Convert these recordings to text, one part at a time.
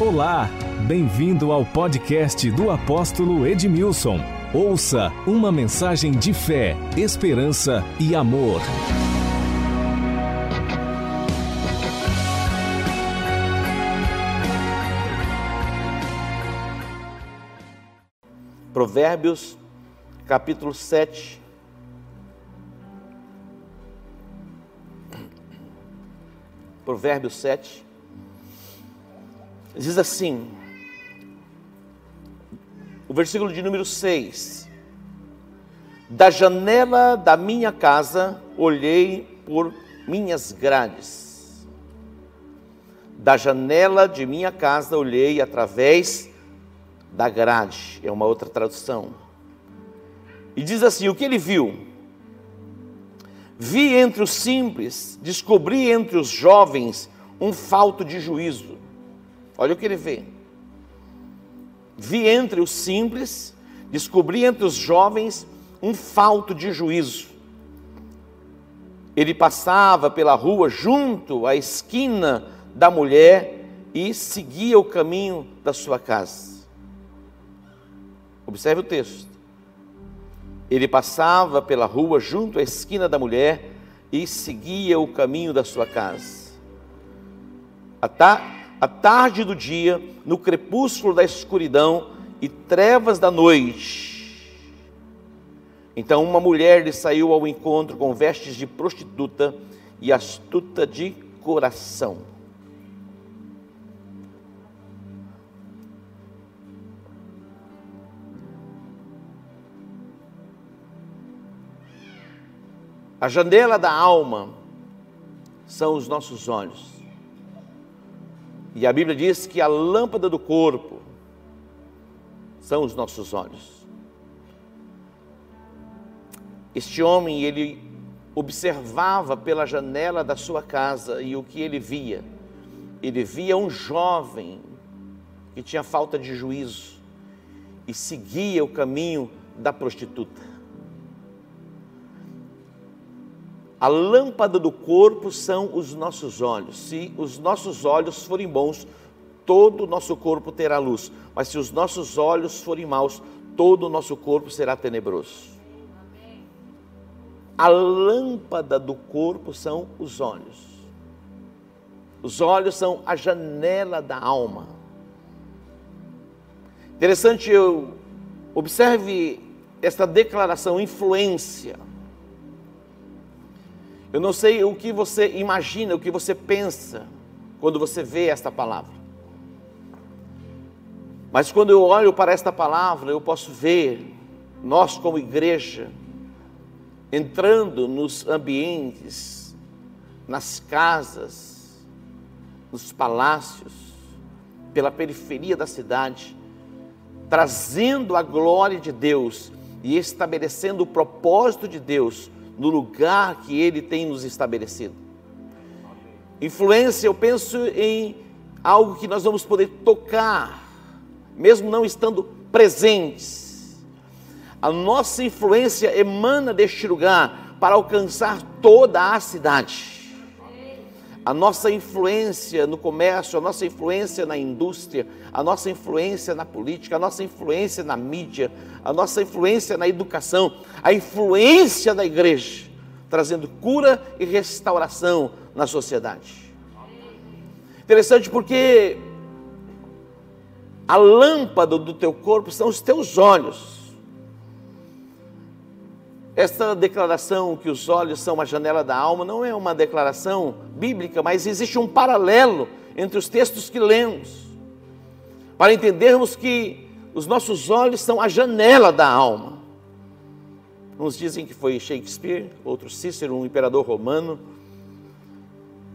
Olá, bem-vindo ao podcast do apóstolo Edmilson. Ouça uma mensagem de fé, esperança e amor. Provérbios, capítulo 7. Provérbios 7. Diz assim, o versículo de número 6. Da janela da minha casa olhei por minhas grades. Da janela de minha casa olhei através da grade, é uma outra tradução. E diz assim: o que ele viu? Vi entre os simples, descobri entre os jovens um falto de juízo. Olha o que ele vê. Vi entre os simples, descobri entre os jovens um falto de juízo. Ele passava pela rua junto à esquina da mulher e seguia o caminho da sua casa. Observe o texto. Ele passava pela rua junto à esquina da mulher e seguia o caminho da sua casa. A, a tarde do dia, no crepúsculo da escuridão e trevas da noite. Então uma mulher lhe saiu ao encontro com vestes de prostituta e astuta de coração. A janela da alma são os nossos olhos. E a Bíblia diz que a lâmpada do corpo são os nossos olhos. Este homem, ele observava pela janela da sua casa e o que ele via? Ele via um jovem que tinha falta de juízo e seguia o caminho da prostituta. A lâmpada do corpo são os nossos olhos. Se os nossos olhos forem bons, todo o nosso corpo terá luz. Mas se os nossos olhos forem maus, todo o nosso corpo será tenebroso. A lâmpada do corpo são os olhos. Os olhos são a janela da alma. Interessante, eu observe esta declaração, influência. Eu não sei o que você imagina, o que você pensa quando você vê esta palavra. Mas quando eu olho para esta palavra, eu posso ver nós como igreja entrando nos ambientes, nas casas, nos palácios, pela periferia da cidade, trazendo a glória de Deus e estabelecendo o propósito de Deus no lugar que Ele tem nos estabelecido. Influência, eu penso em algo que nós vamos poder tocar, mesmo não estando presentes. A nossa influência emana deste lugar para alcançar toda a cidade a nossa influência no comércio, a nossa influência na indústria, a nossa influência na política, a nossa influência na mídia, a nossa influência na educação, a influência da igreja, trazendo cura e restauração na sociedade. Interessante porque a lâmpada do teu corpo são os teus olhos. Esta declaração que os olhos são a janela da alma não é uma declaração bíblica, mas existe um paralelo entre os textos que lemos, para entendermos que os nossos olhos são a janela da alma. Uns dizem que foi Shakespeare, outros Cícero, um imperador romano.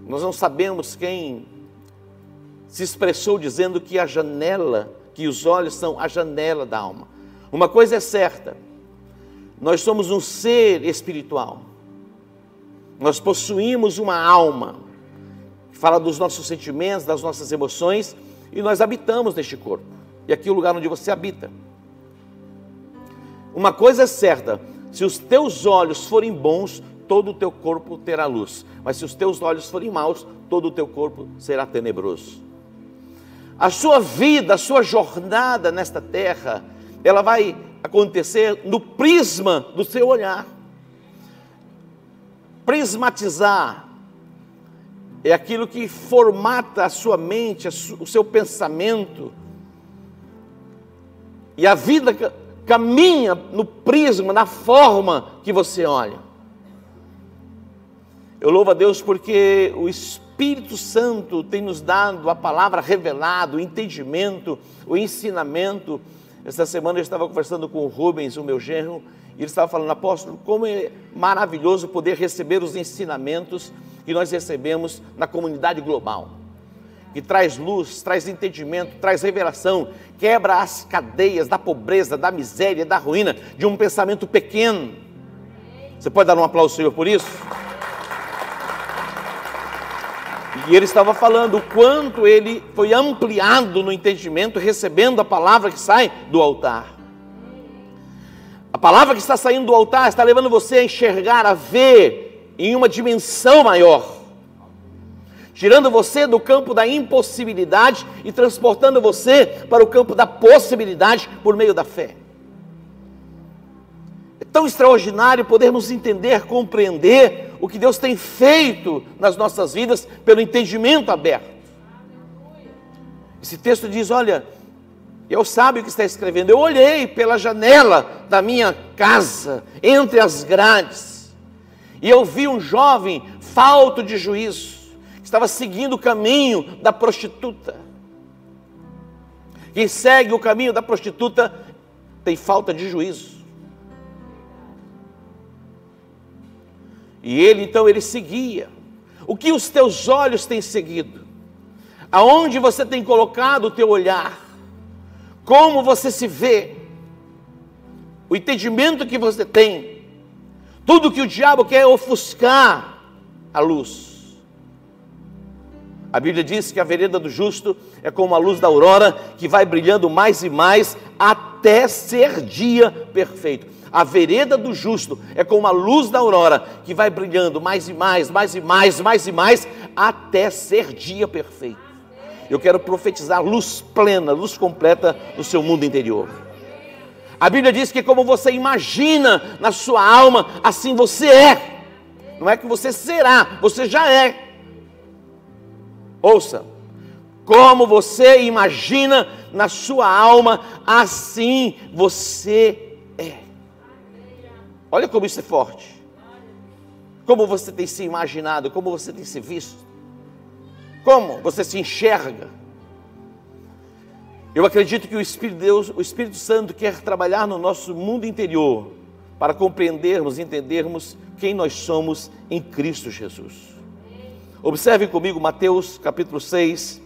Nós não sabemos quem se expressou dizendo que a janela, que os olhos são a janela da alma. Uma coisa é certa, nós somos um ser espiritual. Nós possuímos uma alma que fala dos nossos sentimentos, das nossas emoções, e nós habitamos neste corpo. E aqui é o lugar onde você habita. Uma coisa é certa: se os teus olhos forem bons, todo o teu corpo terá luz. Mas se os teus olhos forem maus, todo o teu corpo será tenebroso. A sua vida, a sua jornada nesta terra, ela vai acontecer no prisma do seu olhar. Prismatizar é aquilo que formata a sua mente, o seu pensamento. E a vida caminha no prisma, na forma que você olha. Eu louvo a Deus porque o Espírito Santo tem nos dado a palavra revelada, o entendimento, o ensinamento. Esta semana eu estava conversando com o Rubens, o meu genro, e ele estava falando, apóstolo, como é maravilhoso poder receber os ensinamentos que nós recebemos na comunidade global. Que traz luz, traz entendimento, traz revelação, quebra as cadeias da pobreza, da miséria, da ruína, de um pensamento pequeno. Você pode dar um aplauso Senhor por isso? E ele estava falando o quanto ele foi ampliado no entendimento, recebendo a palavra que sai do altar. A palavra que está saindo do altar está levando você a enxergar, a ver em uma dimensão maior, tirando você do campo da impossibilidade e transportando você para o campo da possibilidade por meio da fé. É tão extraordinário podermos entender, compreender o que Deus tem feito nas nossas vidas pelo entendimento aberto. Esse texto diz: Olha, eu sabe o que está escrevendo. Eu olhei pela janela da minha casa, entre as grades, e eu vi um jovem falto de juízo, que estava seguindo o caminho da prostituta. Quem segue o caminho da prostituta tem falta de juízo. E ele então ele seguia. O que os teus olhos têm seguido? Aonde você tem colocado o teu olhar? Como você se vê? O entendimento que você tem? Tudo que o diabo quer é ofuscar a luz. A Bíblia diz que a vereda do justo é como a luz da aurora que vai brilhando mais e mais até ser dia perfeito. A vereda do justo é como a luz da aurora que vai brilhando mais e mais, mais e mais, mais e mais, até ser dia perfeito. Eu quero profetizar luz plena, luz completa no seu mundo interior. A Bíblia diz que como você imagina na sua alma, assim você é. Não é que você será, você já é. Ouça, como você imagina na sua alma, assim você. Olha como isso é forte. Como você tem se imaginado, como você tem se visto. Como você se enxerga. Eu acredito que o Espírito Deus, o Espírito Santo quer trabalhar no nosso mundo interior para compreendermos, entendermos quem nós somos em Cristo Jesus. Observe comigo Mateus capítulo 6,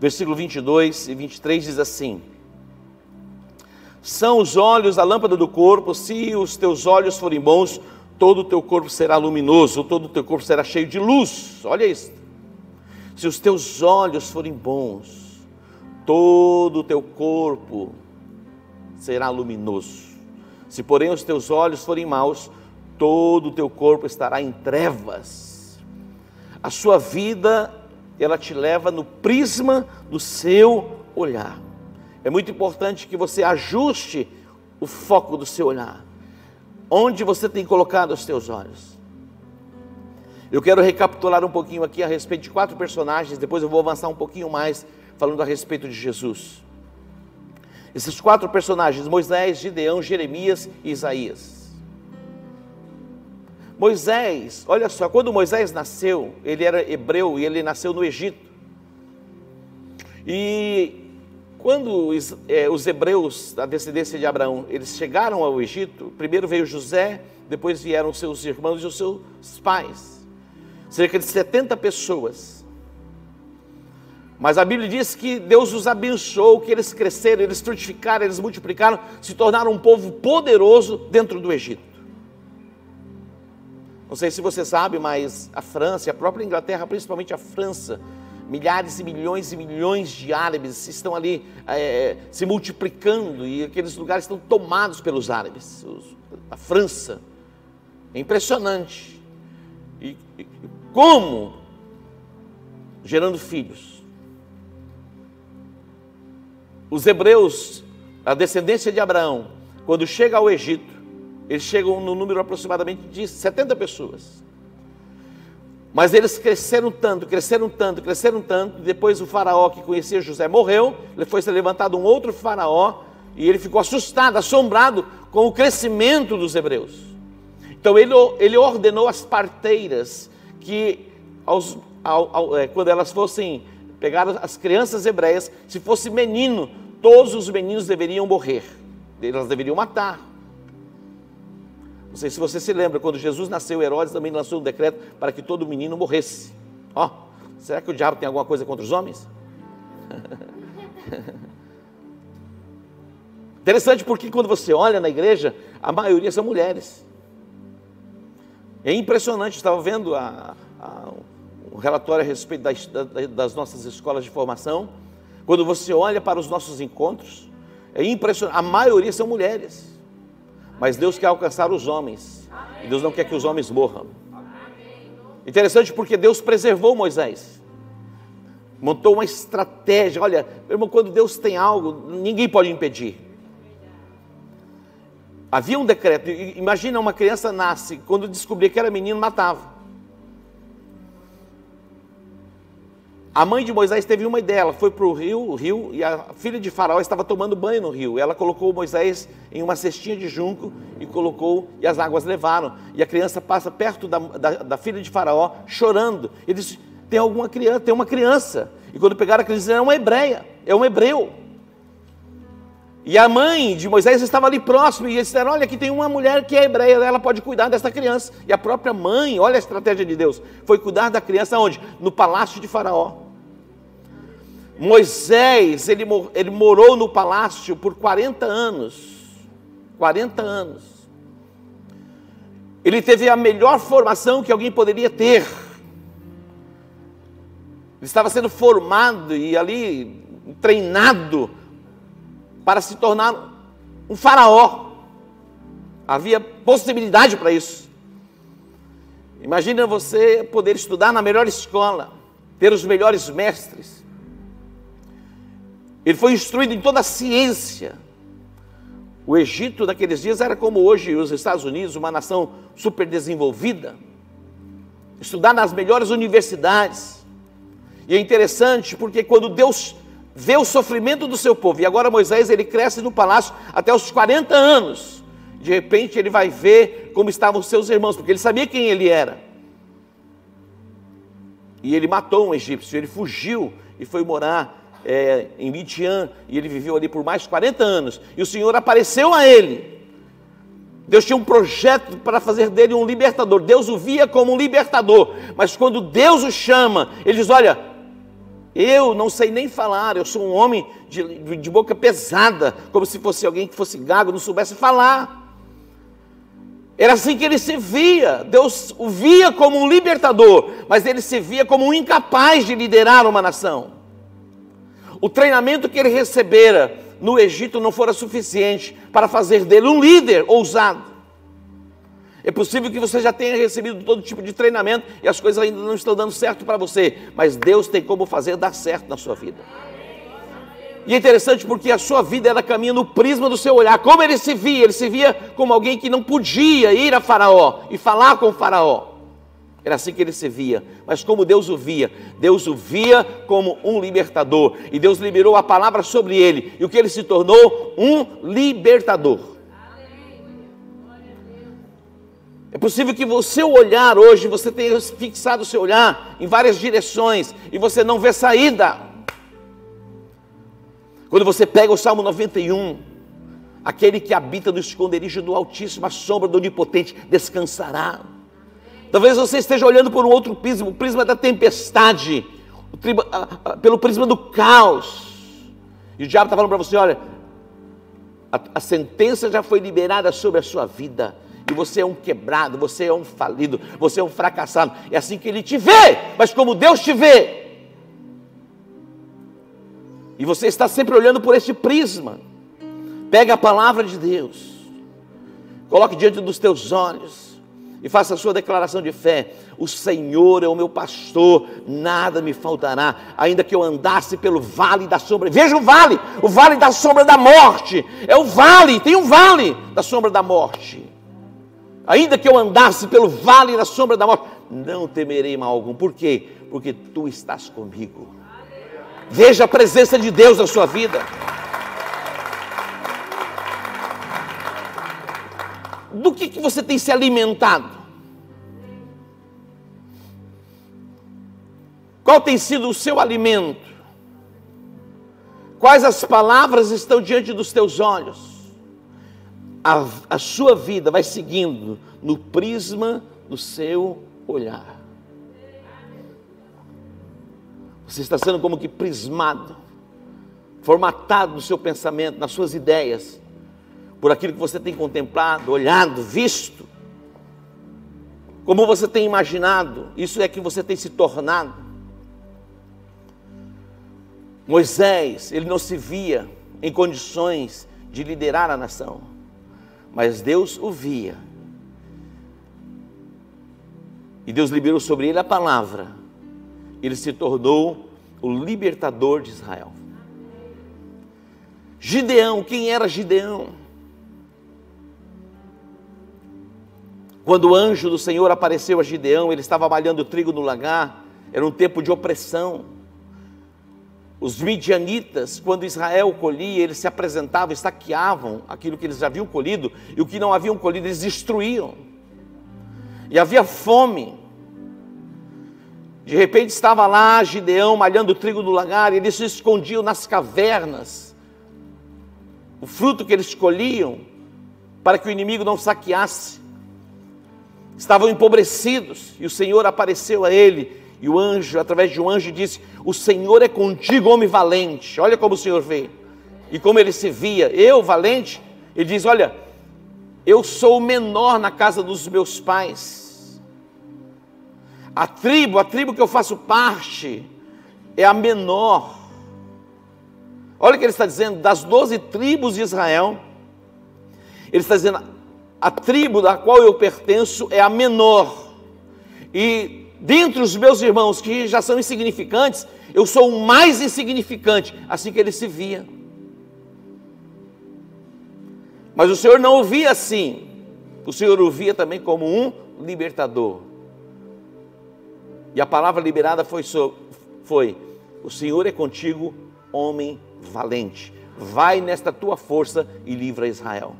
versículo 22 e 23 diz assim: são os olhos a lâmpada do corpo, se os teus olhos forem bons, todo o teu corpo será luminoso, todo o teu corpo será cheio de luz. Olha isso. Se os teus olhos forem bons, todo o teu corpo será luminoso. Se, porém, os teus olhos forem maus, todo o teu corpo estará em trevas. A sua vida, ela te leva no prisma do seu olhar. É muito importante que você ajuste o foco do seu olhar. Onde você tem colocado os seus olhos? Eu quero recapitular um pouquinho aqui a respeito de quatro personagens, depois eu vou avançar um pouquinho mais falando a respeito de Jesus. Esses quatro personagens, Moisés, Gideão, Jeremias e Isaías. Moisés, olha só, quando Moisés nasceu, ele era hebreu e ele nasceu no Egito. E quando os, é, os hebreus, da descendência de Abraão, eles chegaram ao Egito, primeiro veio José, depois vieram seus irmãos e os seus pais. Cerca de 70 pessoas. Mas a Bíblia diz que Deus os abençoou, que eles cresceram, eles frutificaram, eles multiplicaram, se tornaram um povo poderoso dentro do Egito. Não sei se você sabe, mas a França, a própria Inglaterra, principalmente a França, milhares e milhões e milhões de árabes estão ali é, se multiplicando e aqueles lugares estão tomados pelos árabes. A França é impressionante. E, e como? Gerando filhos. os hebreus, a descendência de Abraão, quando chega ao Egito, eles chegam no número aproximadamente de 70 pessoas. Mas eles cresceram tanto, cresceram tanto, cresceram tanto. Depois o faraó que conhecia José morreu, foi ser levantado um outro faraó e ele ficou assustado, assombrado com o crescimento dos hebreus. Então ele, ele ordenou as parteiras que aos, ao, ao, é, quando elas fossem pegar as crianças hebreias, se fosse menino, todos os meninos deveriam morrer, elas deveriam matar. Não sei se você se lembra, quando Jesus nasceu, Herodes também lançou um decreto para que todo menino morresse. Ó, oh, será que o diabo tem alguma coisa contra os homens? Interessante porque quando você olha na igreja, a maioria são mulheres. É impressionante, estava vendo a, a, um relatório a respeito das, das nossas escolas de formação. Quando você olha para os nossos encontros, é impressionante, a maioria são mulheres. Mas Deus quer alcançar os homens. E Deus não quer que os homens morram. Interessante porque Deus preservou Moisés. Montou uma estratégia. Olha, irmão, quando Deus tem algo, ninguém pode impedir. Havia um decreto. Imagina uma criança nasce, quando descobria que era menino, matava. A mãe de Moisés teve uma ideia, ela foi para o rio, o rio, e a filha de Faraó estava tomando banho no rio. Ela colocou Moisés em uma cestinha de junco e colocou, e as águas levaram. E a criança passa perto da, da, da filha de Faraó, chorando. Ele disse: Tem alguma criança, tem uma criança. E quando pegaram a criança, era uma hebreia, é um hebreu. E a mãe de Moisés estava ali próximo, e eles disseram: Olha, aqui tem uma mulher que é hebreia, ela pode cuidar dessa criança. E a própria mãe, olha a estratégia de Deus, foi cuidar da criança onde? No palácio de Faraó. Moisés, ele, ele morou no palácio por 40 anos. 40 anos. Ele teve a melhor formação que alguém poderia ter. Ele estava sendo formado e ali treinado para se tornar um faraó. Havia possibilidade para isso. Imagina você poder estudar na melhor escola, ter os melhores mestres, ele foi instruído em toda a ciência. O Egito naqueles dias era como hoje os Estados Unidos, uma nação super desenvolvida. Estudar nas melhores universidades. E é interessante porque quando Deus vê o sofrimento do seu povo, e agora Moisés ele cresce no palácio até os 40 anos. De repente ele vai ver como estavam seus irmãos, porque ele sabia quem ele era. E ele matou um egípcio, ele fugiu e foi morar é, em Midian, e ele viveu ali por mais de 40 anos, e o Senhor apareceu a ele. Deus tinha um projeto para fazer dele um libertador. Deus o via como um libertador, mas quando Deus o chama, ele diz: Olha, eu não sei nem falar, eu sou um homem de, de boca pesada, como se fosse alguém que fosse gago, não soubesse falar. Era assim que ele se via. Deus o via como um libertador, mas ele se via como um incapaz de liderar uma nação. O treinamento que ele recebera no Egito não fora suficiente para fazer dele um líder ousado. É possível que você já tenha recebido todo tipo de treinamento e as coisas ainda não estão dando certo para você, mas Deus tem como fazer dar certo na sua vida. E é interessante porque a sua vida ela caminha no prisma do seu olhar. Como ele se via? Ele se via como alguém que não podia ir a Faraó e falar com o Faraó. Era assim que ele se via. Mas como Deus o via? Deus o via como um libertador. E Deus liberou a palavra sobre ele. E o que ele se tornou? Um libertador. É possível que o seu olhar hoje, você tenha fixado o seu olhar em várias direções e você não vê saída. Quando você pega o Salmo 91, aquele que habita no esconderijo do Altíssimo, a sombra do Onipotente, descansará. Talvez você esteja olhando por um outro prisma, o prisma da tempestade, pelo prisma do caos. E o diabo está falando para você: olha, a, a sentença já foi liberada sobre a sua vida. E você é um quebrado, você é um falido, você é um fracassado. É assim que ele te vê, mas como Deus te vê. E você está sempre olhando por esse prisma. Pega a palavra de Deus, coloque diante dos teus olhos e faça a sua declaração de fé: O Senhor é o meu pastor, nada me faltará, ainda que eu andasse pelo vale da sombra. Veja o vale, o vale da sombra da morte. É o vale, tem um vale da sombra da morte. Ainda que eu andasse pelo vale da sombra da morte, não temerei mal algum. Por quê? Porque tu estás comigo. Veja a presença de Deus na sua vida. Do que, que você tem se alimentado? Qual tem sido o seu alimento? Quais as palavras estão diante dos teus olhos? A, a sua vida vai seguindo no prisma do seu olhar. Você está sendo como que prismado, formatado no seu pensamento, nas suas ideias, por aquilo que você tem contemplado, olhado, visto, como você tem imaginado, isso é que você tem se tornado. Moisés, ele não se via em condições de liderar a nação, mas Deus o via. E Deus liberou sobre ele a palavra. Ele se tornou o libertador de Israel. Gideão, quem era Gideão? Quando o anjo do Senhor apareceu a Gideão, ele estava malhando trigo no lagar, era um tempo de opressão. Os midianitas, quando Israel colhia, eles se apresentavam, estaqueavam aquilo que eles haviam colhido, e o que não haviam colhido, eles destruíam. E havia fome. De repente estava lá Gideão malhando trigo no lagar, e eles se escondiam nas cavernas. O fruto que eles colhiam, para que o inimigo não saqueasse estavam empobrecidos, e o Senhor apareceu a ele, e o anjo, através de um anjo, disse: O Senhor é contigo, homem valente. Olha como o Senhor vê, e como ele se via, eu valente. Ele diz: Olha, eu sou o menor na casa dos meus pais. A tribo, a tribo que eu faço parte, é a menor. Olha o que ele está dizendo: das doze tribos de Israel, ele está dizendo, a tribo da qual eu pertenço é a menor. E dentre os meus irmãos que já são insignificantes, eu sou o mais insignificante, assim que ele se via. Mas o Senhor não o via assim. O Senhor o via também como um libertador. E a palavra liberada foi, foi: O Senhor é contigo, homem valente. Vai nesta tua força e livra Israel.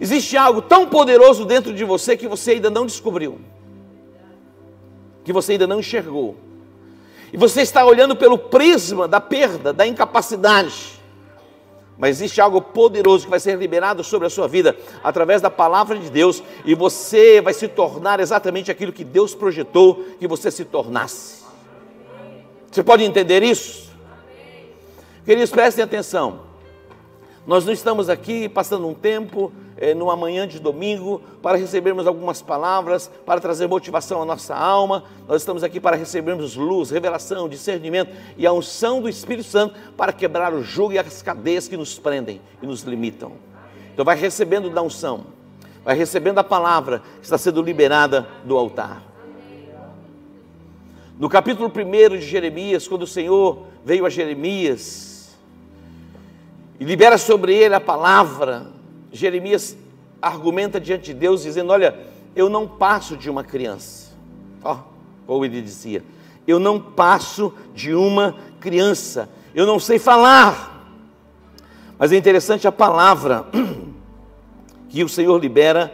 Existe algo tão poderoso dentro de você que você ainda não descobriu, que você ainda não enxergou. E você está olhando pelo prisma da perda, da incapacidade. Mas existe algo poderoso que vai ser liberado sobre a sua vida através da palavra de Deus, e você vai se tornar exatamente aquilo que Deus projetou que você se tornasse. Você pode entender isso? Queridos, prestem atenção. Nós não estamos aqui passando um tempo é, numa manhã de domingo, para recebermos algumas palavras, para trazer motivação à nossa alma. Nós estamos aqui para recebermos luz, revelação, discernimento e a unção do Espírito Santo para quebrar o jugo e as cadeias que nos prendem e nos limitam. Então, vai recebendo da unção, vai recebendo a palavra que está sendo liberada do altar. No capítulo 1 de Jeremias, quando o Senhor veio a Jeremias e libera sobre ele a palavra, Jeremias argumenta diante de Deus, dizendo: Olha, eu não passo de uma criança. Ó, como ele dizia: Eu não passo de uma criança, eu não sei falar. Mas é interessante a palavra que o Senhor libera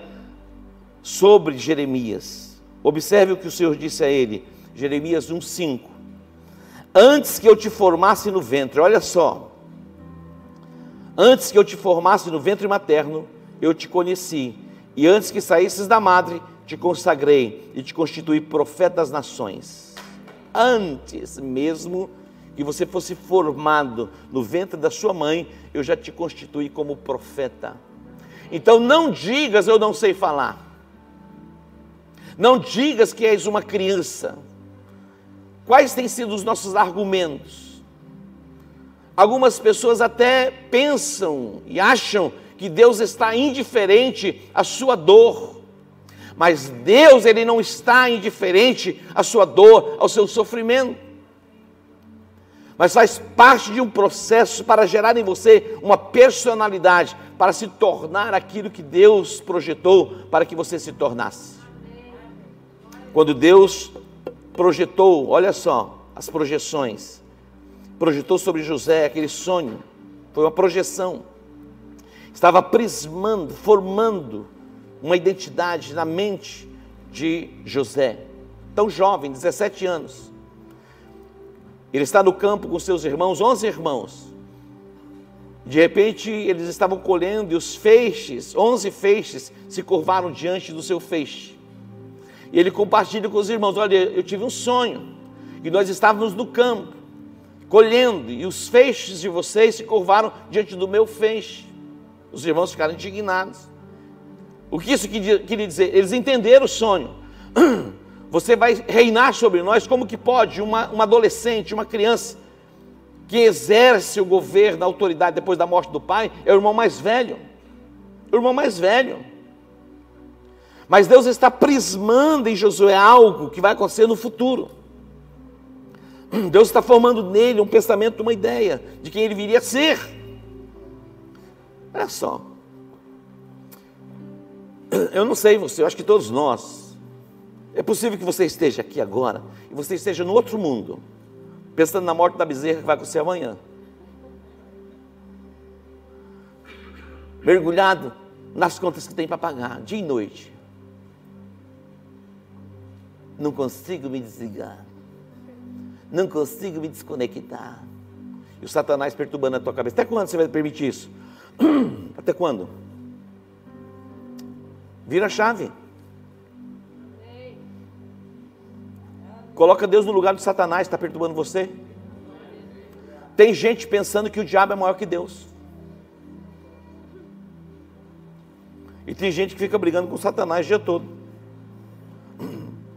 sobre Jeremias. Observe o que o Senhor disse a ele, Jeremias 1,5. Antes que eu te formasse no ventre, olha só, Antes que eu te formasse no ventre materno, eu te conheci. E antes que saísses da madre, te consagrei e te constituí profeta das nações. Antes mesmo que você fosse formado no ventre da sua mãe, eu já te constituí como profeta. Então não digas eu não sei falar. Não digas que és uma criança. Quais têm sido os nossos argumentos? Algumas pessoas até pensam e acham que Deus está indiferente à sua dor. Mas Deus, ele não está indiferente à sua dor, ao seu sofrimento. Mas faz parte de um processo para gerar em você uma personalidade, para se tornar aquilo que Deus projetou para que você se tornasse. Quando Deus projetou, olha só, as projeções, projetou sobre José aquele sonho, foi uma projeção, estava prismando, formando uma identidade na mente de José, tão jovem, 17 anos. Ele está no campo com seus irmãos, 11 irmãos. De repente, eles estavam colhendo e os feixes, 11 feixes, se curvaram diante do seu feixe. E ele compartilha com os irmãos: Olha, eu tive um sonho, e nós estávamos no campo, colhendo, e os feixes de vocês se curvaram diante do meu feixe. Os irmãos ficaram indignados. O que isso queria dizer? Eles entenderam o sonho. Você vai reinar sobre nós. Como que pode uma, uma adolescente, uma criança que exerce o governo, a autoridade depois da morte do pai, é o irmão mais velho. O irmão mais velho. Mas Deus está prismando em Josué algo que vai acontecer no futuro. Deus está formando nele um pensamento, uma ideia de quem ele viria a ser. Olha só. Eu não sei você, eu acho que todos nós. É possível que você esteja aqui agora e você esteja no outro mundo, pensando na morte da bezerra que vai acontecer amanhã. Mergulhado nas contas que tem para pagar, dia e noite. Não consigo me desligar. Não consigo me desconectar. E o Satanás perturbando a tua cabeça. Até quando você vai permitir isso? Até quando? Vira a chave. Coloca Deus no lugar do Satanás, está perturbando você. Tem gente pensando que o diabo é maior que Deus. E tem gente que fica brigando com Satanás o dia todo.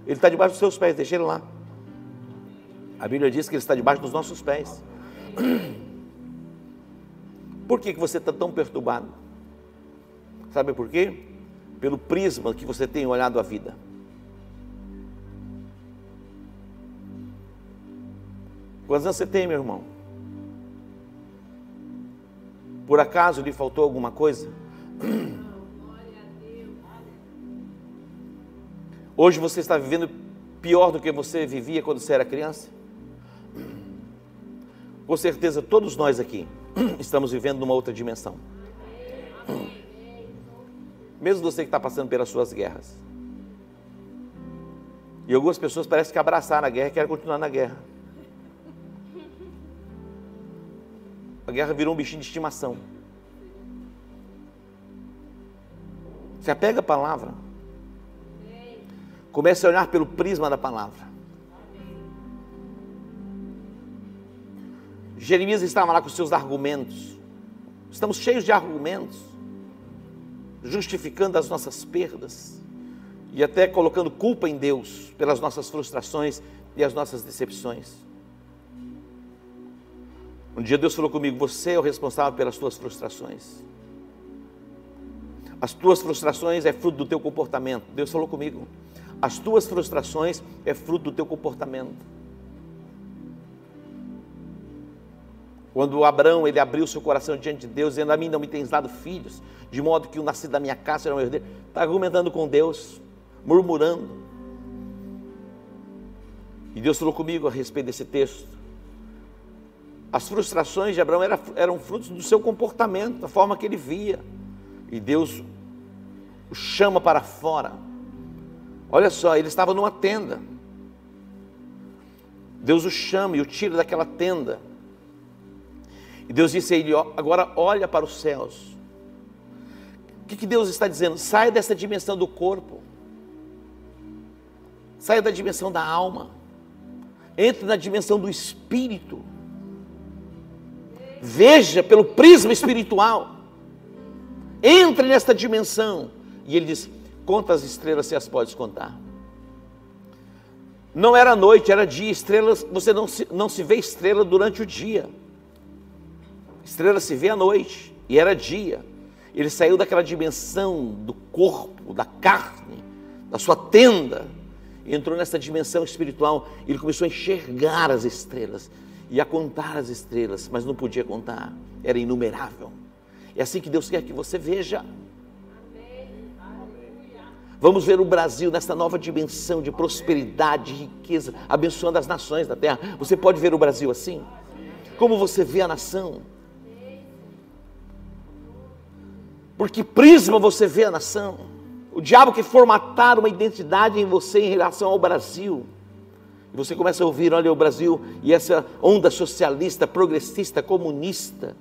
Ele está debaixo dos seus pés, deixa ele lá. A Bíblia diz que ele está debaixo dos nossos pés. Por que, você está tão perturbado? Sabe por quê? Pelo prisma que você tem olhado a vida. Quantos anos você tem, meu irmão? Por acaso lhe faltou alguma coisa? Hoje você está vivendo pior do que você vivia quando você era criança? Com certeza todos nós aqui estamos vivendo numa outra dimensão. Mesmo você que está passando pelas suas guerras. E algumas pessoas parecem que abraçaram a guerra e querem continuar na guerra. A guerra virou um bichinho de estimação. Se apega à palavra. Comece a olhar pelo prisma da palavra. Jeremias estava lá com seus argumentos. Estamos cheios de argumentos, justificando as nossas perdas e até colocando culpa em Deus pelas nossas frustrações e as nossas decepções. Um dia Deus falou comigo: Você é o responsável pelas tuas frustrações. As tuas frustrações é fruto do teu comportamento. Deus falou comigo. As tuas frustrações é fruto do teu comportamento. Quando Abraão ele abriu seu coração diante de Deus, dizendo: A mim não me tens dado filhos, de modo que o nascido da minha casa será meu herdeiro. Está argumentando com Deus, murmurando. E Deus falou comigo a respeito desse texto. As frustrações de Abraão eram, eram frutos do seu comportamento, da forma que ele via. E Deus o chama para fora. Olha só, ele estava numa tenda. Deus o chama e o tira daquela tenda. E Deus disse a ele: agora olha para os céus. O que, que Deus está dizendo? Saia dessa dimensão do corpo. Saia da dimensão da alma. Entre na dimensão do espírito. Veja pelo prisma espiritual. Entre nesta dimensão. E ele diz: Conta as estrelas se as podes contar. Não era noite, era dia. Estrelas, você não se, não se vê estrela durante o dia. Estrela se vê à noite. E era dia. Ele saiu daquela dimensão do corpo, da carne, da sua tenda, entrou nessa dimensão espiritual, ele começou a enxergar as estrelas e a contar as estrelas, mas não podia contar, era inumerável. É assim que Deus quer que você veja. Vamos ver o Brasil nessa nova dimensão de prosperidade, de riqueza, abençoando as nações da terra. Você pode ver o Brasil assim? Como você vê a nação? Por que prisma você vê a nação? O diabo que formatar uma identidade em você em relação ao Brasil. E você começa a ouvir, olha o Brasil e essa onda socialista, progressista, comunista.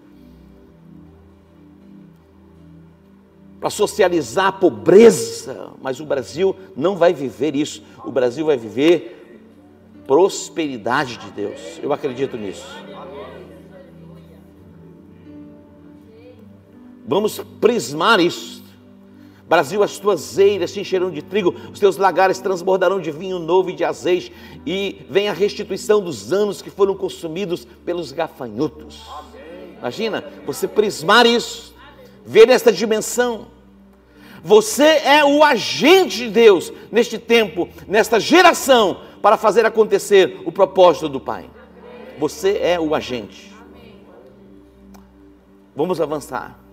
Para socializar a pobreza, mas o Brasil não vai viver isso. O Brasil vai viver prosperidade de Deus. Eu acredito nisso. Vamos prismar isso. Brasil, as tuas eiras se encherão de trigo, os teus lagares transbordarão de vinho novo e de azeite, e vem a restituição dos anos que foram consumidos pelos gafanhotos. Imagina, você prismar isso, ver esta dimensão. Você é o agente de Deus neste tempo, nesta geração, para fazer acontecer o propósito do Pai. Você é o agente. Vamos avançar.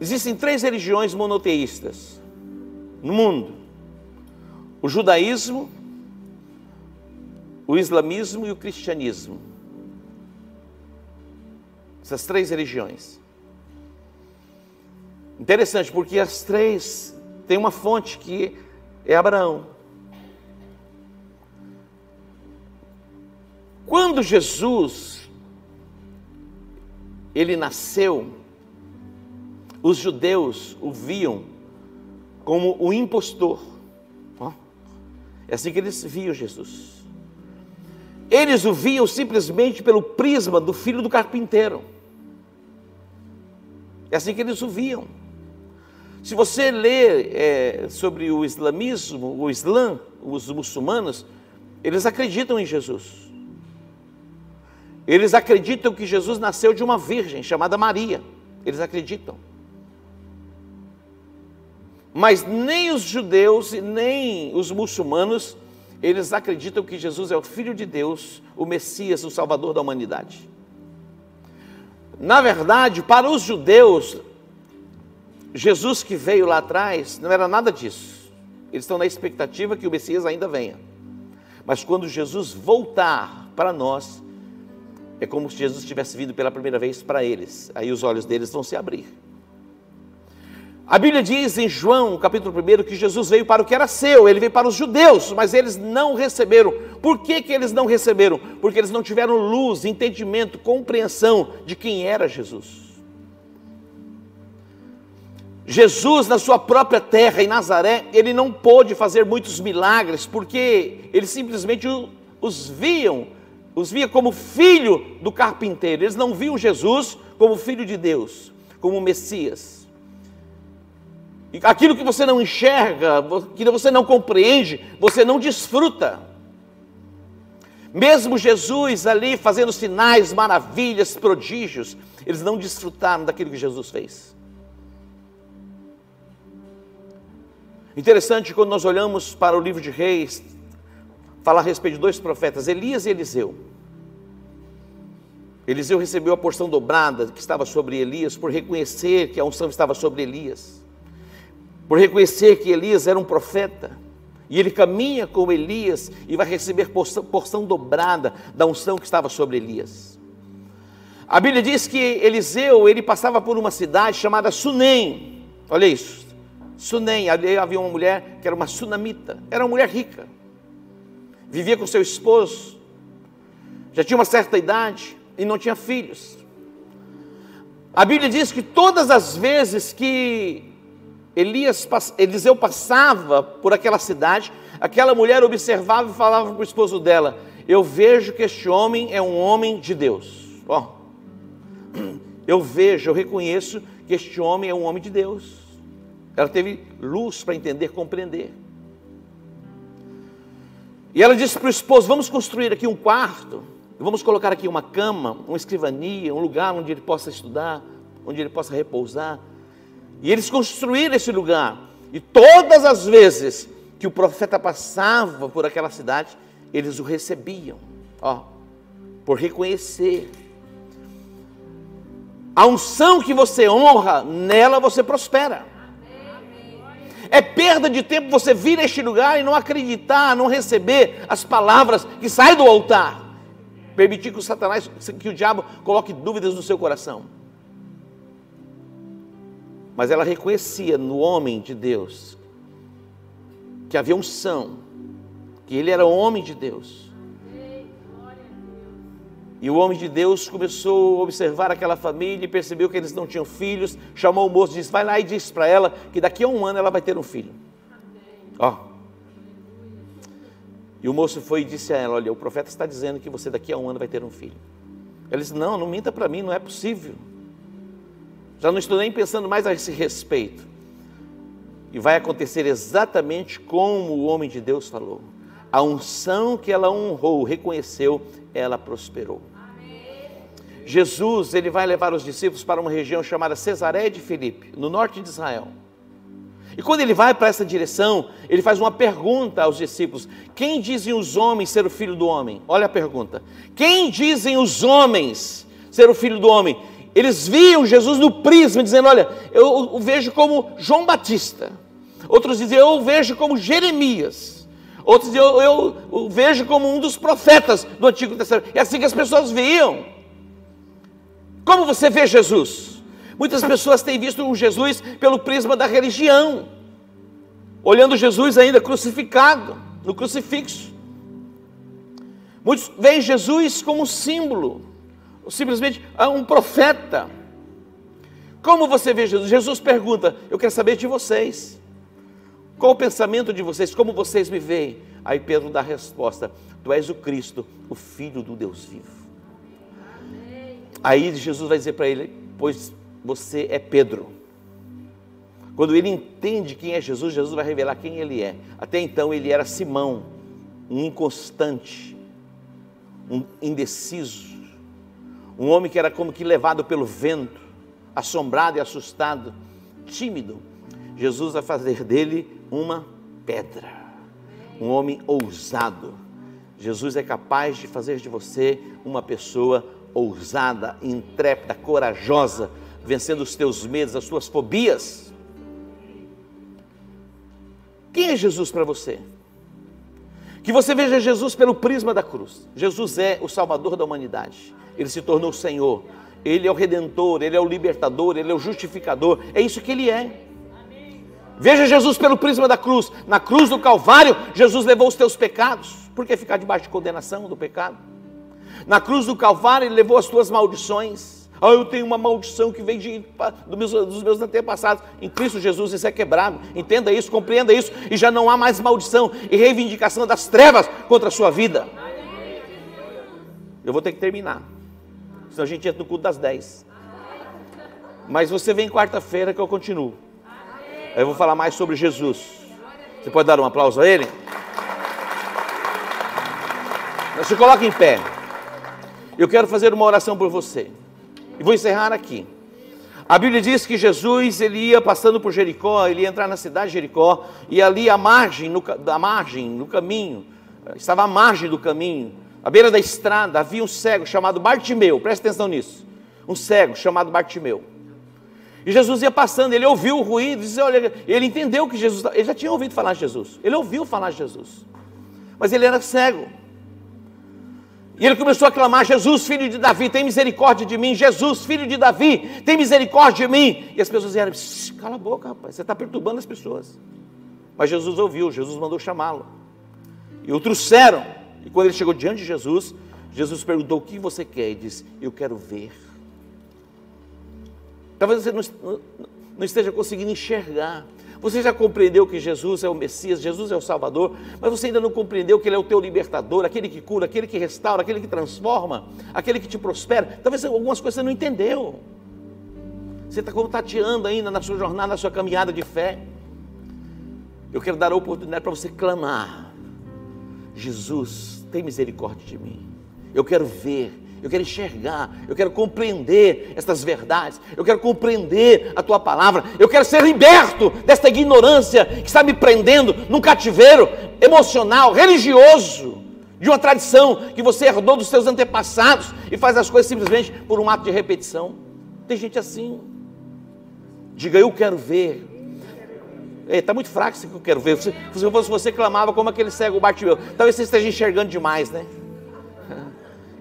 Existem três religiões monoteístas no mundo: o judaísmo, o islamismo e o cristianismo. Essas três religiões. Interessante, porque as três têm uma fonte que é Abraão. Quando Jesus ele nasceu, os judeus o viam como o impostor. É assim que eles viam Jesus. Eles o viam simplesmente pelo prisma do filho do carpinteiro. É assim que eles o viam. Se você ler é, sobre o islamismo, o Islã, os muçulmanos, eles acreditam em Jesus. Eles acreditam que Jesus nasceu de uma virgem chamada Maria. Eles acreditam. Mas nem os judeus e nem os muçulmanos, eles acreditam que Jesus é o Filho de Deus, o Messias, o Salvador da humanidade. Na verdade, para os judeus, Jesus que veio lá atrás não era nada disso. Eles estão na expectativa que o Messias ainda venha. Mas quando Jesus voltar para nós, é como se Jesus tivesse vindo pela primeira vez para eles. Aí os olhos deles vão se abrir. A Bíblia diz em João, capítulo 1, que Jesus veio para o que era seu, ele veio para os judeus, mas eles não receberam. Por que, que eles não receberam? Porque eles não tiveram luz, entendimento, compreensão de quem era Jesus. Jesus, na sua própria terra, em Nazaré, ele não pôde fazer muitos milagres, porque eles simplesmente os viam, os via como filho do carpinteiro, eles não viam Jesus como filho de Deus, como Messias. Aquilo que você não enxerga, que você não compreende, você não desfruta. Mesmo Jesus ali fazendo sinais, maravilhas, prodígios, eles não desfrutaram daquilo que Jesus fez. Interessante quando nós olhamos para o livro de Reis, fala a respeito de dois profetas, Elias e Eliseu. Eliseu recebeu a porção dobrada que estava sobre Elias por reconhecer que a unção estava sobre Elias por reconhecer que Elias era um profeta. E ele caminha com Elias e vai receber porção, porção dobrada da unção que estava sobre Elias. A Bíblia diz que Eliseu, ele passava por uma cidade chamada Sunem. Olha isso. Sunem, ali havia uma mulher que era uma sunamita, era uma mulher rica. Vivia com seu esposo, já tinha uma certa idade e não tinha filhos. A Bíblia diz que todas as vezes que Elias, Eliseu passava por aquela cidade, aquela mulher observava e falava para o esposo dela: Eu vejo que este homem é um homem de Deus. Ó, eu vejo, eu reconheço que este homem é um homem de Deus. Ela teve luz para entender, compreender. E ela disse para o esposo: Vamos construir aqui um quarto, vamos colocar aqui uma cama, uma escrivania, um lugar onde ele possa estudar, onde ele possa repousar. E eles construíram esse lugar. E todas as vezes que o profeta passava por aquela cidade, eles o recebiam, ó, por reconhecer. A unção que você honra, nela você prospera. É perda de tempo você vir a este lugar e não acreditar, não receber as palavras que saem do altar. Permitir que o Satanás, que o diabo coloque dúvidas no seu coração. Mas ela reconhecia no homem de Deus que havia unção, que ele era homem de Deus. E o homem de Deus começou a observar aquela família e percebeu que eles não tinham filhos. Chamou o moço e disse: Vai lá e diz para ela que daqui a um ano ela vai ter um filho. Ó. E o moço foi e disse a ela: Olha, o profeta está dizendo que você daqui a um ano vai ter um filho. Ela disse: Não, não minta para mim, não é possível. Já não estou nem pensando mais a esse respeito. E vai acontecer exatamente como o homem de Deus falou. A unção que ela honrou, reconheceu, ela prosperou. Jesus, ele vai levar os discípulos para uma região chamada Cesareia de Filipe, no norte de Israel. E quando ele vai para essa direção, ele faz uma pergunta aos discípulos: Quem dizem os homens ser o filho do homem? Olha a pergunta. Quem dizem os homens ser o filho do homem? Eles viam Jesus no prisma, dizendo: Olha, eu o vejo como João Batista. Outros dizem: Eu o vejo como Jeremias. Outros eu, eu, eu vejo como um dos profetas do Antigo Testamento. É assim que as pessoas viam. Como você vê Jesus? Muitas pessoas têm visto o Jesus pelo prisma da religião, olhando Jesus ainda crucificado, no crucifixo. Muitos veem Jesus como um símbolo, simplesmente um profeta. Como você vê Jesus? Jesus pergunta: Eu quero saber de vocês. Qual o pensamento de vocês? Como vocês me veem? Aí Pedro dá a resposta: Tu és o Cristo, o Filho do Deus vivo. Aí Jesus vai dizer para ele: Pois você é Pedro. Quando ele entende quem é Jesus, Jesus vai revelar quem ele é. Até então ele era Simão, um inconstante, um indeciso, um homem que era como que levado pelo vento, assombrado e assustado, tímido. Jesus vai fazer dele uma pedra, um homem ousado. Jesus é capaz de fazer de você uma pessoa ousada, intrépida, corajosa, vencendo os teus medos, as suas fobias. Quem é Jesus para você? Que você veja Jesus pelo prisma da cruz. Jesus é o Salvador da humanidade. Ele se tornou Senhor. Ele é o Redentor, Ele é o Libertador, Ele é o Justificador. É isso que Ele é. Veja Jesus pelo prisma da cruz. Na cruz do Calvário, Jesus levou os teus pecados. Por que ficar debaixo de condenação do pecado? Na cruz do Calvário, Ele levou as tuas maldições. Ah, eu tenho uma maldição que vem de, do meus, dos meus antepassados. Em Cristo Jesus isso é quebrado. Entenda isso, compreenda isso. E já não há mais maldição e reivindicação das trevas contra a sua vida. Eu vou ter que terminar. Senão a gente entra no culto das 10. Mas você vem quarta-feira que eu continuo. Eu vou falar mais sobre Jesus. Você pode dar um aplauso a ele? Se coloca em pé. Eu quero fazer uma oração por você. E vou encerrar aqui. A Bíblia diz que Jesus ele ia passando por Jericó, ele ia entrar na cidade de Jericó, e ali à margem, no, da margem, no caminho, estava à margem do caminho, à beira da estrada, havia um cego chamado Bartimeu, presta atenção nisso. Um cego chamado Bartimeu. E Jesus ia passando, ele ouviu o ruído, disse, olha, ele entendeu que Jesus, ele já tinha ouvido falar de Jesus, ele ouviu falar de Jesus, mas ele era cego. E ele começou a clamar: Jesus, filho de Davi, tem misericórdia de mim. Jesus, filho de Davi, tem misericórdia de mim. E as pessoas disseram: cala a boca, rapaz, você está perturbando as pessoas. Mas Jesus ouviu, Jesus mandou chamá-lo. E o trouxeram. E quando ele chegou diante de Jesus, Jesus perguntou: O que você quer? E disse: Eu quero ver. Talvez você não, não esteja conseguindo enxergar. Você já compreendeu que Jesus é o Messias, Jesus é o Salvador, mas você ainda não compreendeu que Ele é o teu libertador, aquele que cura, aquele que restaura, aquele que transforma, aquele que te prospera. Talvez algumas coisas você não entendeu. Você está como tateando ainda na sua jornada, na sua caminhada de fé. Eu quero dar a oportunidade para você clamar: Jesus, tem misericórdia de mim. Eu quero ver, Eu quero enxergar, eu quero compreender estas verdades, eu quero compreender a tua palavra, eu quero ser liberto desta ignorância que está me prendendo num cativeiro emocional, religioso, de uma tradição que você herdou dos seus antepassados e faz as coisas simplesmente por um ato de repetição. Tem gente assim. Diga, eu quero ver. Está muito fraco isso que eu quero ver. Se, se fosse você, clamava como aquele cego Bartimeu. Talvez você esteja enxergando demais, né?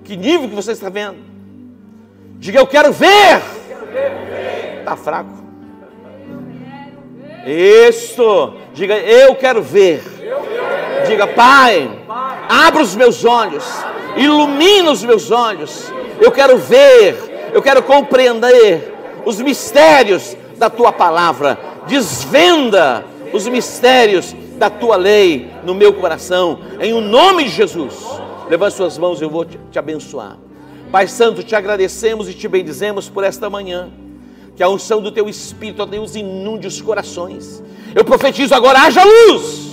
Que nível que você está vendo? Diga, eu quero ver. Está fraco. Isso. Diga, eu quero ver. Diga, Pai, abra os meus olhos, ilumina os meus olhos. Eu quero ver, eu quero compreender os mistérios da tua palavra. Desvenda os mistérios da tua lei no meu coração, em o nome de Jesus. Levante suas mãos, eu vou te, te abençoar. Pai Santo, te agradecemos e te bendizemos por esta manhã. Que a unção do teu Espírito, ó Deus, inunde os corações. Eu profetizo agora, haja luz.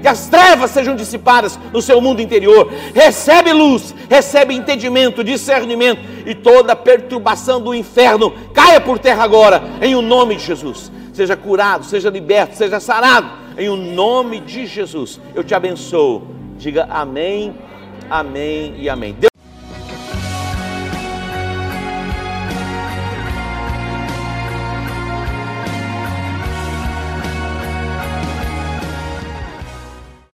Que as trevas sejam dissipadas no seu mundo interior. Recebe luz, recebe entendimento, discernimento. E toda perturbação do inferno caia por terra agora, em o nome de Jesus. Seja curado, seja liberto, seja sarado, em o nome de Jesus. Eu te abençoo. Diga amém, amém e amém. Deus